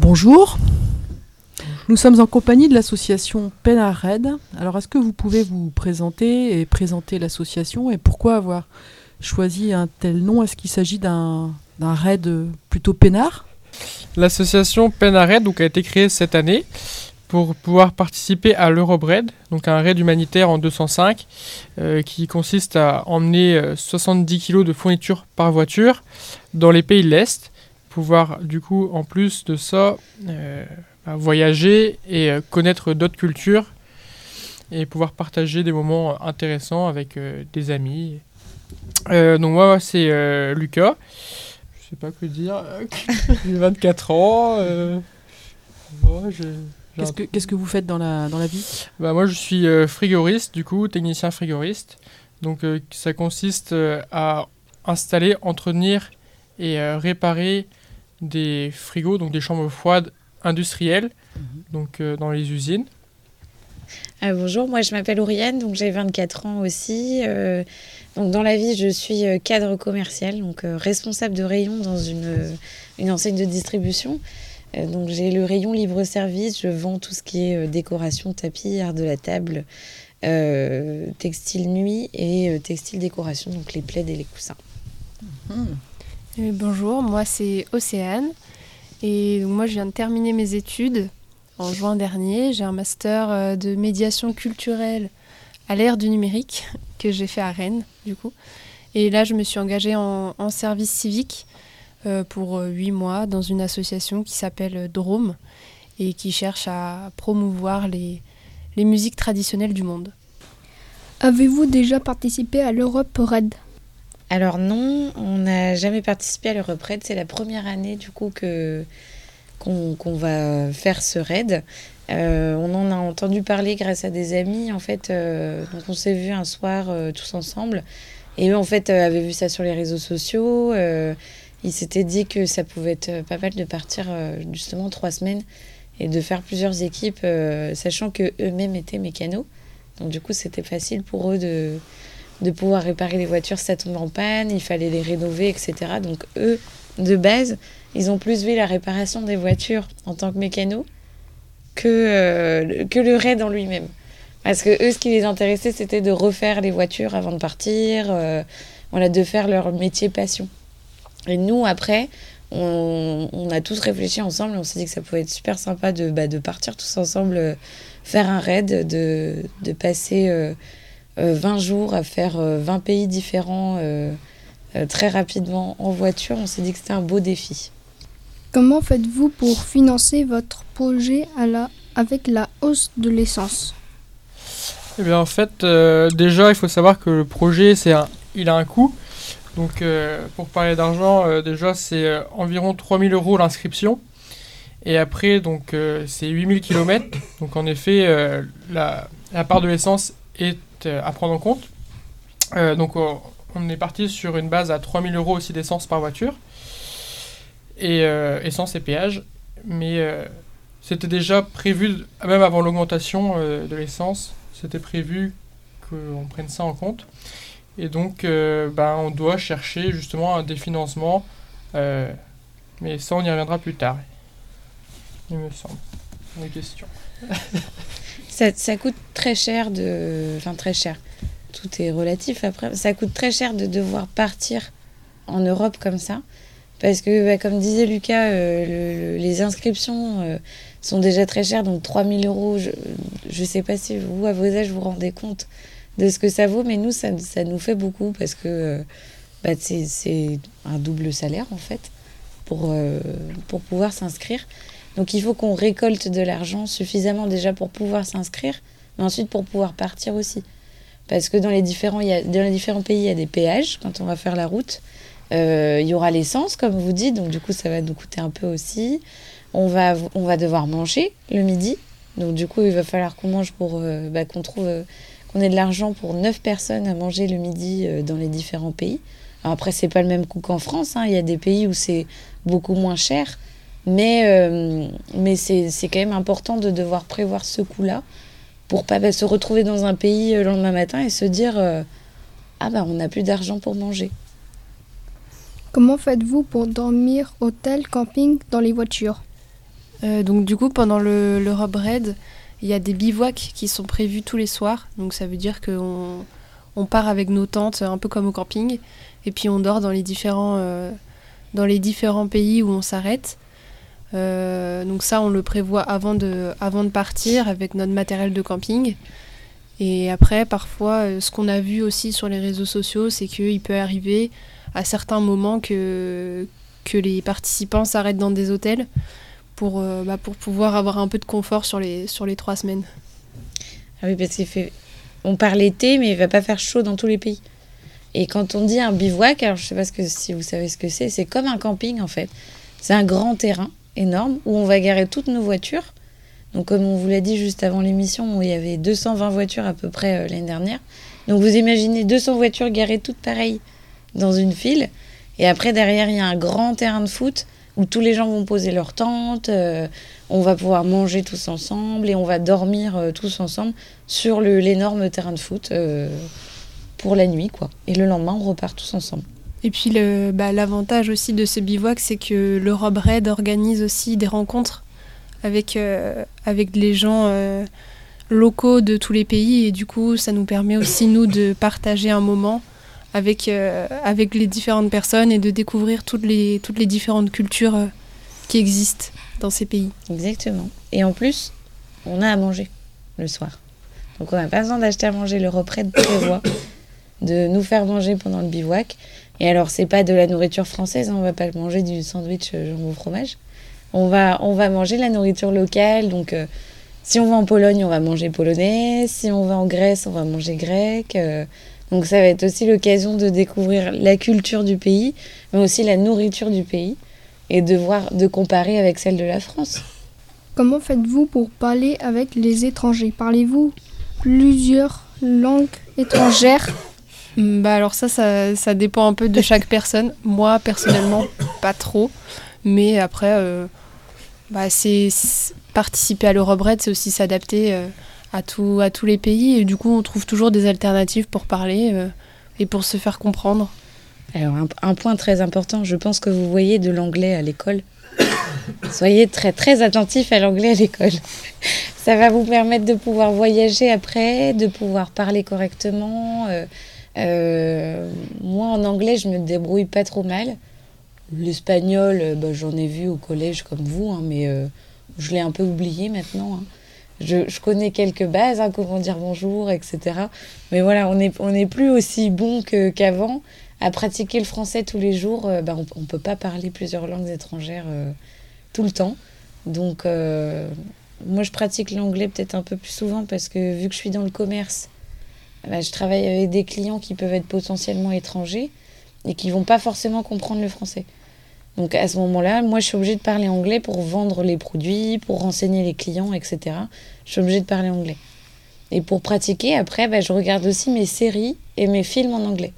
Bonjour. Nous sommes en compagnie de l'association Red. Alors, est-ce que vous pouvez vous présenter et présenter l'association et pourquoi avoir choisi un tel nom? Est-ce qu'il s'agit d'un raid plutôt peinard? L'association Red donc, a été créée cette année pour pouvoir participer à l'Eurobread, donc un raid humanitaire en 205 euh, qui consiste à emmener 70 euh, kg de fournitures par voiture dans les pays de l'Est, pouvoir du coup en plus de ça euh, voyager et euh, connaître d'autres cultures et pouvoir partager des moments intéressants avec euh, des amis. Euh, donc moi c'est Lucas, je sais pas que dire, j'ai 24 ans. Qu'est-ce que, qu'est-ce que vous faites dans la, dans la vie? Bah, Moi je suis frigoriste, du coup, technicien frigoriste. Donc ça consiste à installer, entretenir et réparer des frigos, donc des chambres froides industriel, mhm. donc euh, dans les usines. Ah, bonjour, moi je m'appelle Oriane, donc j'ai 24 ans aussi. Euh, donc dans la vie, je suis euh, cadre commercial, donc responsable de rayon dans une, une enseigne de distribution. donc j'ai le rayon libre-service, je vends tout ce qui est décoration, tapis, art de la table, textile nuit et textile décoration, donc les plaids et les coussins. Bonjour, moi c'est Océane. Et moi, je viens de terminer mes études en juin dernier. J'ai un master euh, de médiation culturelle à l'ère du numérique que j'ai fait à Rennes, du coup. Et là, je me suis engagée en, service civique euh, pour euh, huit mois dans une association qui s'appelle Drôme et qui cherche à promouvoir les, les musiques traditionnelles du monde. Avez-vous déjà participé à l'Europe Red? Alors non, on n'a jamais participé à l'Europe-Raid. C'est la première année du coup que qu'on va faire ce raid. Euh, on en a entendu parler grâce à des amis en fait. Euh, donc on s'est vu un soir euh, tous ensemble et eux en fait avaient vu ça sur les réseaux sociaux. ils s'étaient dit que ça pouvait être pas mal de partir justement trois semaines et de faire plusieurs équipes, sachant que eux-mêmes étaient mécanos. Donc du coup c'était facile pour eux de de pouvoir réparer les voitures ça tombe en panne, il fallait les rénover, etc. Donc eux, de base, ils ont plus vu la réparation des voitures en tant que mécano que, euh, que le raid en lui-même. Parce que eux, ce qui les intéressait, c'était de refaire les voitures avant de partir, euh, voilà, de faire leur métier passion. Et nous, après, on, a tous réfléchi ensemble et on s'est dit que ça pouvait être super sympa de, bah, de partir tous ensemble euh, faire un raid, de, de passer 20 euh, jours à faire 20 euh, pays différents euh, très rapidement en voiture, on s'est dit que c'était un beau défi. Comment faites-vous pour financer votre projet à la, avec la hausse de l'essence? Eh bien, en fait, déjà, il faut savoir que le projet, c'est il a un coût. Donc, pour parler d'argent, déjà, c'est environ 3000 euros l'inscription. Et après, donc, c'est 8000 km. Donc, en effet, la, la, part de l'essence est euh, à prendre en compte. Euh, donc on est parti sur une base à 3000 euros aussi d'essence par voiture. Et euh, essence et péage. Mais c'était déjà prévu, même avant l'augmentation de l'essence, c'était prévu qu'on prenne ça en compte. Et donc, ben, on doit chercher justement des financements. mais ça, on y reviendra plus tard. Il me semble. Une question. ça, coûte très cher de. Enfin, très cher. Tout est relatif après. Ça coûte très cher de devoir partir en Europe comme ça. Parce que, bah, comme disait Lucas, euh, les inscriptions euh, sont déjà très chères. Donc, 3000 euros, je ne sais pas si vous, à vos âges, vous rendez compte de ce que ça vaut. Mais nous, ça, ça nous fait beaucoup parce que euh, bah, c'est un double salaire, en fait, pour, pour pouvoir s'inscrire. Donc il faut qu'on récolte de l'argent suffisamment déjà pour pouvoir s'inscrire, mais ensuite pour pouvoir partir aussi. Parce que dans les différents, pays, il y a des péages quand on va faire la route. Euh, il y aura l'essence, comme vous dites, donc du coup ça va nous coûter un peu aussi. On va, on va devoir manger le midi, donc du coup il va falloir qu'on mange pour euh, bah, qu'on trouve euh, qu'on ait de l'argent pour 9 personnes à manger le midi dans les différents pays. Alors après c'est pas le même coût qu'en France, hein. il y a des pays où c'est beaucoup moins cher. Mais, euh, mais c'est quand même important de devoir prévoir ce coup-là pour pas bah, se retrouver dans un pays euh, le lendemain matin et se dire euh, Ah ben on n'a plus d'argent pour manger. Comment faites-vous pour dormir hôtel, camping dans les voitures? Euh, donc du coup, pendant le, l'Europe Raid, il y a des bivouacs qui sont prévus tous les soirs. Donc ça veut dire qu'on on part avec nos tentes, un peu comme au camping, et puis on dort dans les différents, euh, dans les différents pays où on s'arrête. Euh, donc ça, on le prévoit avant de, avant de partir avec notre matériel de camping. Et après, parfois, euh, ce qu'on a vu aussi sur les réseaux sociaux, c'est qu'il peut arriver à certains moments que, que les participants s'arrêtent dans des hôtels pour, euh, bah, pour pouvoir avoir un peu de confort sur les, sur les trois semaines. Ah oui, parce qu'il fait. On parle été, mais il va pas faire chaud dans tous les pays. Et quand on dit un bivouac, alors je sais pas ce que, si vous savez ce que c'est, c'est comme un camping en fait. C'est un grand terrain énorme où on va garer toutes nos voitures. Donc comme on vous l'a dit juste avant l'émission, il y avait 220 voitures à peu près euh, l'année dernière. Donc vous imaginez 200 voitures garées toutes pareilles dans une file. Et après derrière il y a un grand terrain de foot où tous les gens vont poser leur tente, euh, on va pouvoir manger tous ensemble et on va dormir euh, tous ensemble sur l'énorme terrain de foot pour la nuit quoi. Et le lendemain on repart tous ensemble. Et puis bah, l'avantage aussi de ce bivouac, c'est que l'Europe Raid organise aussi des rencontres avec, euh, avec les gens euh, locaux de tous les pays. Et du coup, ça nous permet aussi, nous, de partager un moment avec, euh, avec les différentes personnes et de découvrir toutes les, toutes les différentes cultures qui existent dans ces pays. Exactement. Et en plus, on a à manger le soir. Donc on n'a pas besoin d'acheter à manger. Le Red prévoit de nous faire manger pendant le bivouac. Et alors, c'est pas de la nourriture française, hein, on va pas manger du sandwich euh, jambon fromage. On va, on va manger la nourriture locale. Donc, euh, si on va en Pologne, on va manger polonais. Si on va en Grèce, on va manger grec. euh, donc, ça va être aussi l'occasion de découvrir la culture du pays, mais aussi la nourriture du pays et de voir, de comparer avec celle de la France. Comment faites-vous pour parler avec les étrangers? Parlez-vous plusieurs langues étrangères? Bah alors ça, ça, ça dépend un peu de chaque personne. Moi, personnellement, pas trop. Mais après, euh, bah, c'est participer à l'Europe Red, c'est aussi s'adapter euh, à, tout, à tous les pays. Et du coup, on trouve toujours des alternatives pour parler euh, et pour se faire comprendre. Alors, un, un point très important, je pense que vous voyez de l'anglais à l'école. Soyez très très attentifs à l'anglais à l'école. Ça va vous permettre de pouvoir voyager après, de pouvoir parler correctement. Euh, moi, en anglais, je me débrouille pas trop mal. L'espagnol, euh, bah, j'en ai vu au collège comme vous, hein, mais euh, je l'ai un peu oublié maintenant. hein. Je, connais quelques bases, hein, comment dire bonjour, etc. Mais voilà, on n'est plus aussi bon qu'avant à pratiquer le français tous les jours, bah, on ne peut pas parler plusieurs langues étrangères tout le temps. Donc, moi, je pratique l'anglais peut-être un peu plus souvent parce que vu que je suis dans le commerce, bah, je travaille avec des clients qui peuvent être potentiellement étrangers et qui vont pas forcément comprendre le français. Donc, à ce moment-là, moi, je suis obligée de parler anglais pour vendre les produits, pour renseigner les clients, etc. Je suis obligée de parler anglais. Et pour pratiquer, après, bah, je regarde aussi mes séries et mes films en anglais.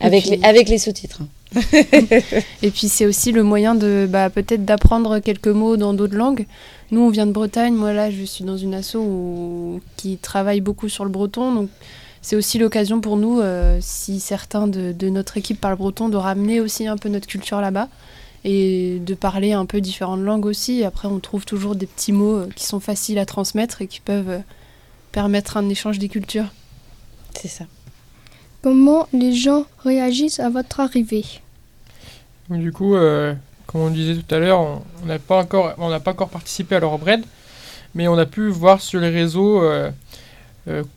Et Avec, puis- les, avec les sous-titres. hein. Et puis c'est aussi le moyen de bah, peut-être d'apprendre quelques mots dans d'autres langues. Nous, on vient de Bretagne. Moi, là, je suis dans une asso où- qui travaille beaucoup sur le breton. Donc, c'est aussi l'occasion pour nous, euh, si certains de, de notre équipe parlent breton, de ramener aussi un peu notre culture là-bas et de parler un peu différentes langues aussi. Après, on trouve toujours des petits mots euh, qui sont faciles à transmettre et qui peuvent euh, permettre un échange des cultures. C'est ça. Comment les gens réagissent à votre arrivée? Du coup, euh, comme on disait tout à l'heure, on n'a pas encore, on n'a pas encore participé à l'Europe Red, mais on a pu voir sur les réseaux euh,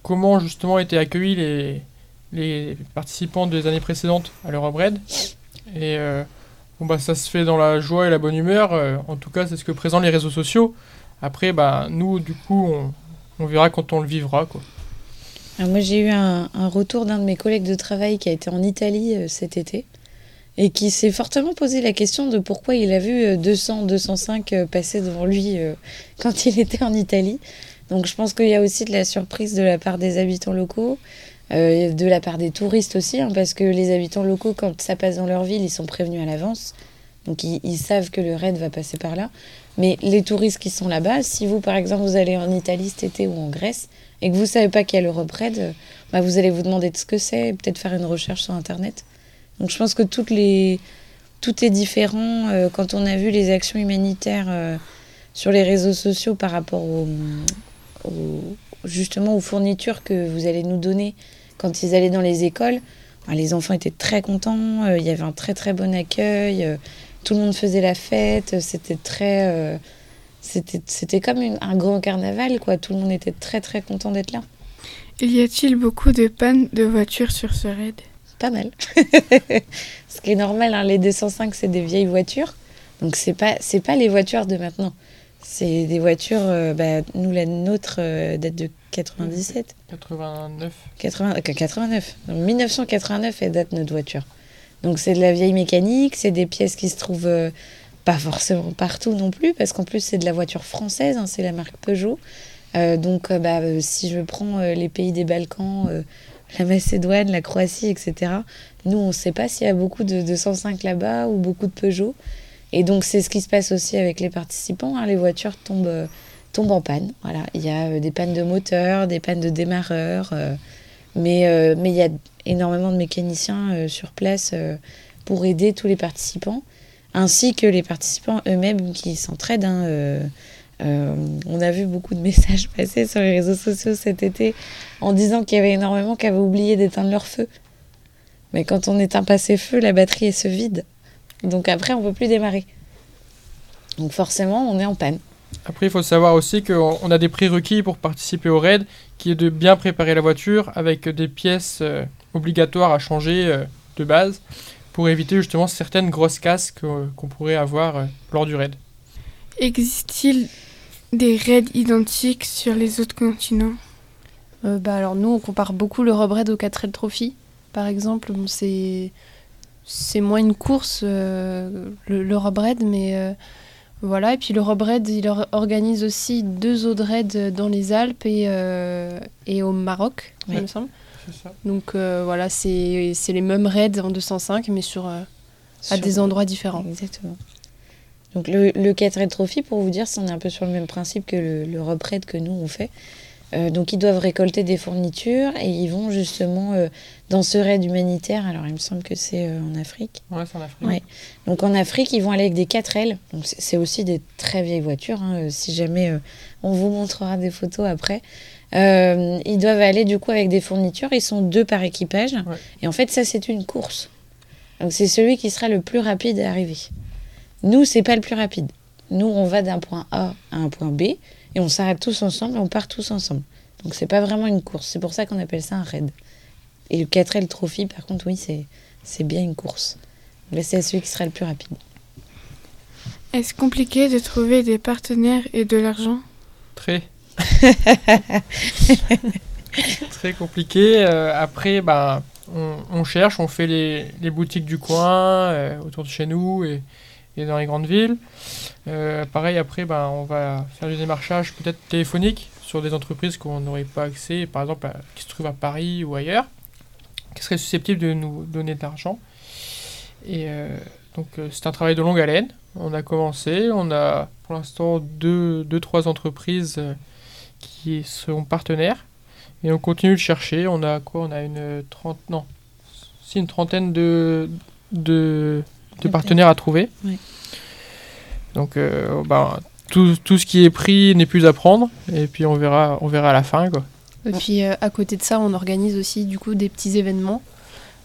comment justement étaient accueillis les, les participants des années précédentes à l'Europe Red. Et euh, bon, bah, ça se fait dans la joie et la bonne humeur. euh, en tout cas, c'est ce que présentent les réseaux sociaux. Après, bah, nous, du coup, on, verra quand on le vivra. Quoi. Moi, j'ai eu un, retour d'un de mes collègues de travail qui a été en Italie euh, cet été et qui s'est fortement posé la question de pourquoi il a vu euh, 200, 205 euh, passer devant lui euh, quand il était en Italie. Donc je pense qu'il y a aussi de la surprise de la part des habitants locaux, euh, de la part des touristes aussi, hein, parce que les habitants locaux, quand ça passe dans leur ville, ils sont prévenus à l'avance. Donc ils, savent que le raid va passer par là. Mais les touristes qui sont là-bas, si vous par exemple vous allez en Italie cet été ou en Grèce, et que vous savez pas qu'il y a l'Europe Red, euh, bah, vous allez vous demander de ce que c'est, peut-être faire une recherche sur Internet. Donc je pense que toutes les... tout est différent. Euh, quand on a vu les actions humanitaires sur les réseaux sociaux par rapport justement aux fournitures que vous allez nous donner quand ils allaient dans les écoles. les enfants étaient très contents, euh, il y avait un très très bon accueil, euh, tout le monde faisait la fête, c'était très... Euh, c'était comme un grand carnaval, quoi. Tout le monde était très très content d'être là. Y a-t-il beaucoup de pannes de voitures sur ce raid? Pas mal. Ce qui est normal, hein, les 205, c'est des vieilles voitures. Donc c'est pas c'est pas les voitures de maintenant. C'est des voitures, euh, bah, nous la nôtre euh, date de 97. 89. 80, 89. 1989 est date notre voiture. Donc c'est de la vieille mécanique, c'est des pièces qui se trouvent euh, pas forcément partout non plus, parce qu'en plus c'est de la voiture française, hein, c'est la marque Peugeot. donc bah, si je prends les pays des Balkans, la Macédoine, la Croatie, etc., nous on ne sait pas s'il y a beaucoup de 205 là-bas ou beaucoup de Peugeot. Et donc c'est ce qui se passe aussi avec les participants. Hein. Les voitures tombent, euh, tombent en panne. Voilà. Il y a euh, des pannes de moteur, des pannes de démarreur. Euh, mais, mais il y a énormément de mécaniciens sur place pour aider tous les participants, ainsi que les participants eux-mêmes qui s'entraident. Hein, on a vu beaucoup de messages passer sur les réseaux sociaux cet été en disant qu'il y avait énormément qui avaient oublié d'éteindre leur feu. Mais quand on éteint pas ses feux, la batterie se vide. Donc après, on ne peut plus démarrer. Donc forcément, on est en panne. Après, il faut savoir aussi qu'on a des prérequis pour participer au raid, qui est de bien préparer la voiture avec des pièces euh, obligatoires à changer euh, de base, pour éviter justement certaines grosses casses qu'on pourrait avoir euh, lors du raid. Existe-t-il des raids identiques sur les autres continents? Bah alors nous on compare beaucoup le Raid au 4L Trophy. Par exemple, bon, c'est c'est moins une course, euh, le, le mais euh, voilà. Et puis le Red, il organise aussi deux autres raids dans les Alpes et, euh, et au Maroc, il me semble. Donc voilà, c'est les mêmes raids en 205, mais sur, à des endroits différents. Exactement. Donc le, le 4 Red Trophy, pour vous dire, c'est un peu sur le même principe que le, le Raid que nous on fait. Euh, donc ils doivent récolter des fournitures et ils vont justement euh, dans ce raid humanitaire. Alors il me semble que c'est euh, en Afrique. Ouais, c'est en Afrique. Donc en Afrique, ils vont aller avec des 4L. Donc c'est aussi des très vieilles voitures. Hein, si jamais on vous montrera des photos après. ils doivent aller du coup avec des fournitures. Ils sont deux par équipage. Et en fait, ça c'est une course. Donc c'est celui qui sera le plus rapide à arriver. Nous, c'est pas le plus rapide. Nous, on va d'un point A à un point B et on s'arrête tous ensemble et on part tous ensemble. Donc c'est pas vraiment une course, c'est pour ça qu'on appelle ça un raid. Et le 4L Trophy, par contre, oui, c'est, c'est bien une course. Mais c'est celui qui sera le plus rapide. Est-ce compliqué de trouver des partenaires et de l'argent? Très. Très compliqué. Euh, après, bah, on, cherche, on fait les, les boutiques du coin, euh, autour de chez nous et, et dans les grandes villes. Euh, pareil, après, ben, on va faire du démarchage peut-être téléphonique sur des entreprises qu'on n'aurait pas accès, par exemple, qui se trouvent à Paris ou ailleurs, qui seraient susceptibles de nous donner de l'argent. Et euh, donc, euh, c'est un travail de longue haleine. On a commencé, on a pour l'instant deux, deux, trois entreprises qui sont partenaires. Et on continue de chercher. On a quoi? On a une trente, non, une trentaine de, de, de partenaires à trouver. Donc, euh, bah, tout, tout, ce qui est pris n'est plus à prendre, et puis on verra, on verra à la fin. Quoi. Et puis euh, à côté de ça, on organise aussi du coup des petits événements.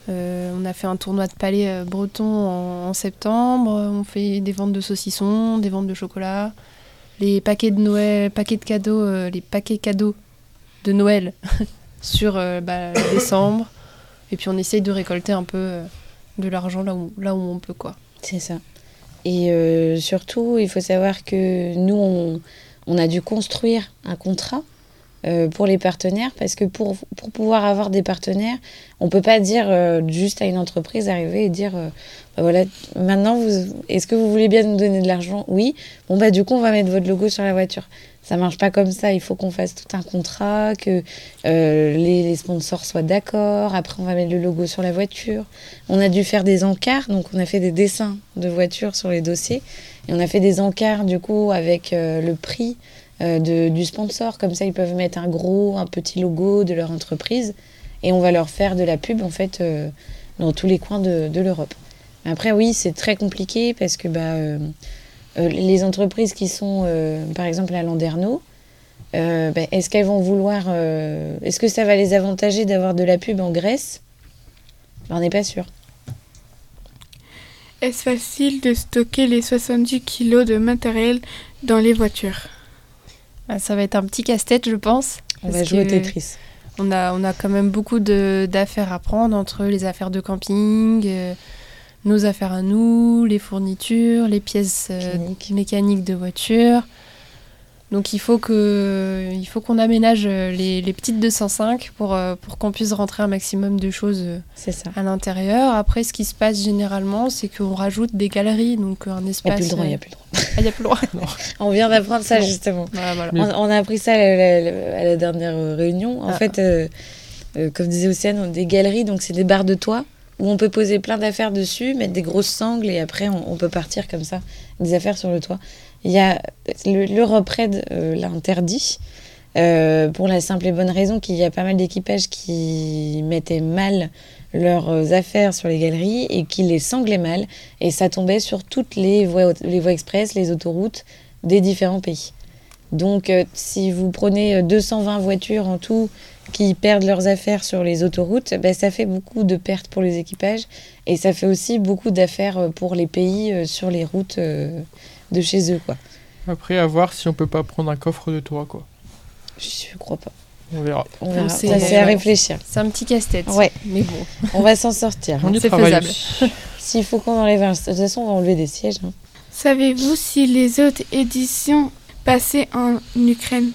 Euh, on a fait un tournoi de palais breton en, septembre. On fait des ventes de saucissons, des ventes de chocolat, les paquets de Noël, paquets de cadeaux, les paquets cadeaux de Noël sur bah, décembre. Et puis on essaye de récolter un peu de l'argent là où, là où on peut quoi. C'est ça. Et euh, surtout, il faut savoir que nous, on, a dû construire un contrat euh, pour les partenaires parce que pour, pour, pouvoir avoir des partenaires, on ne peut pas dire euh, juste à une entreprise arriver et dire bah voilà, maintenant, est-ce que vous voulez bien nous donner de l'argent? Oui. Bon, bah, du coup, on va mettre votre logo sur la voiture ça marche pas comme ça. Il faut qu'on fasse tout un contrat, que euh, les, sponsors soient d'accord. Après, on va mettre le logo sur la voiture. On a dû faire des encarts, donc on a fait des dessins de voitures sur les dossiers. Et on a fait des encarts, du coup, avec euh, le prix euh, de, du sponsor. Comme ça, ils peuvent mettre un gros, un petit logo de leur entreprise. Et on va leur faire de la pub, en fait, dans tous les coins de, de l'Europe. Après, oui, c'est très compliqué parce que bah, les entreprises qui sont, euh, par exemple, à Landerneau, euh, ben, est-ce qu'elles vont vouloir. euh, est-ce que ça va les avantager d'avoir de la pub en Grèce? Ben, On n'est pas sûr. Est-ce facile de stocker les 70 kilos de matériel dans les voitures? Ah, Ça va être un petit casse-tête, je pense. On va jouer au Tetris. On a, on a quand même beaucoup de- d'affaires à prendre entre les affaires de camping, euh, nos affaires à nous, les fournitures, les pièces euh, Mécanique. mécaniques de voiture. Donc il faut que, il faut qu'on aménage euh, les, les petites 205 pour, euh, pour qu'on puisse rentrer un maximum de choses ça. à l'intérieur. Après, ce qui se passe généralement, c'est qu'on rajoute des galeries, donc un Il n'y espace. a plus le droit, il n'y a plus le droit. ah, y a plus le droit. On vient d'apprendre ça, justement. Voilà, voilà. Mais- On, on a appris ça à la, la- à la dernière réunion. En Ah. fait, euh, euh, comme disait Océane, on a des galeries, donc c'est des barres de toit où on peut poser plein d'affaires dessus, mettre des grosses sangles et après on, peut partir comme ça, des affaires sur le toit. Il y a le- l'Europe Red euh, l'a interdit euh, pour la simple et bonne raison qu'il y a pas mal d'équipages qui mettaient mal leurs euh, affaires sur les galeries et qui les sanglaient mal et ça tombait sur toutes les voies, express, les autoroutes des différents pays. Donc, euh, si vous prenez euh, 220 voitures en tout qui perdent leurs affaires sur les autoroutes, ben, ça fait beaucoup de pertes pour les équipages et ça fait aussi beaucoup d'affaires euh, pour les pays euh, sur les routes euh, de chez eux. Quoi. Après, à voir si on peut pas prendre un coffre de toit, quoi. Je crois pas. On verra. On verra. c'est- Ça, c'est à réfléchir. C'est un petit casse-tête. Ouais. Mais bon. On va s'en sortir. On y c'est travaille faisable. S'il faut qu'on enlève un... De toute façon, on va enlever des sièges. hein. Savez-vous si les autres éditions passaient en Ukraine?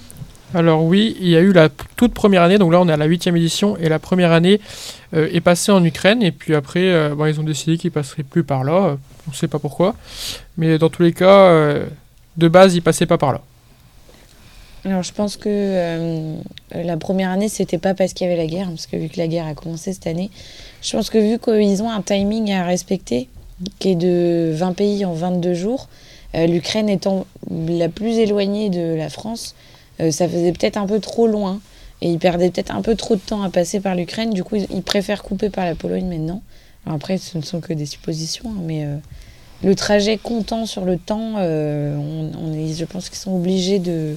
Alors oui, il y a eu la toute première année, donc là on est à la huitième édition, et la première année euh, est passée en Ukraine, et puis après, euh, ils ont décidé qu'ils passeraient plus par là, euh, on ne sait pas pourquoi, mais dans tous les cas, de base, ils passaient pas par là. Alors, je pense que la première année, c'était pas parce qu'il y avait la guerre, parce que vu que la guerre a commencé cette année, je pense que vu qu'ils ont un timing à respecter, qui est de 20 pays en 22 jours, l'Ukraine étant la plus éloignée de la France, ça faisait peut-être un peu trop loin. Et ils perdaient peut-être un peu trop de temps à passer par l'Ukraine. Du coup, ils, préfèrent couper par la Pologne maintenant. Après, ce ne sont que des suppositions, hein, mais euh, le trajet comptant sur le temps, euh, je pense qu'ils sont obligés de,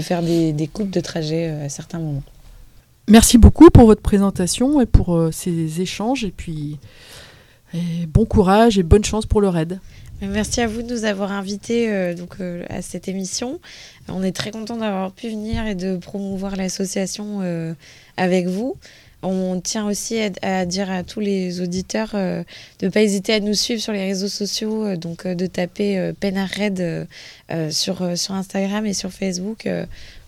faire des, coupes de trajet euh, à certains moments. Merci beaucoup pour votre présentation et pour euh, ces échanges. Et puis, bon courage et bonne chance pour le raid. Merci à vous de nous avoir invités euh, donc, euh, à cette émission. On est très content d'avoir pu venir et de promouvoir l'association euh, avec vous. On tient aussi à, dire à tous les auditeurs de ne pas hésiter à nous suivre sur les réseaux sociaux, donc de taper Penarred sur, sur Instagram et sur Facebook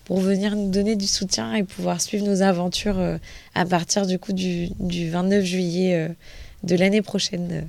pour venir nous donner du soutien et pouvoir suivre nos aventures à partir du coup du, du 29 juillet de l'année prochaine.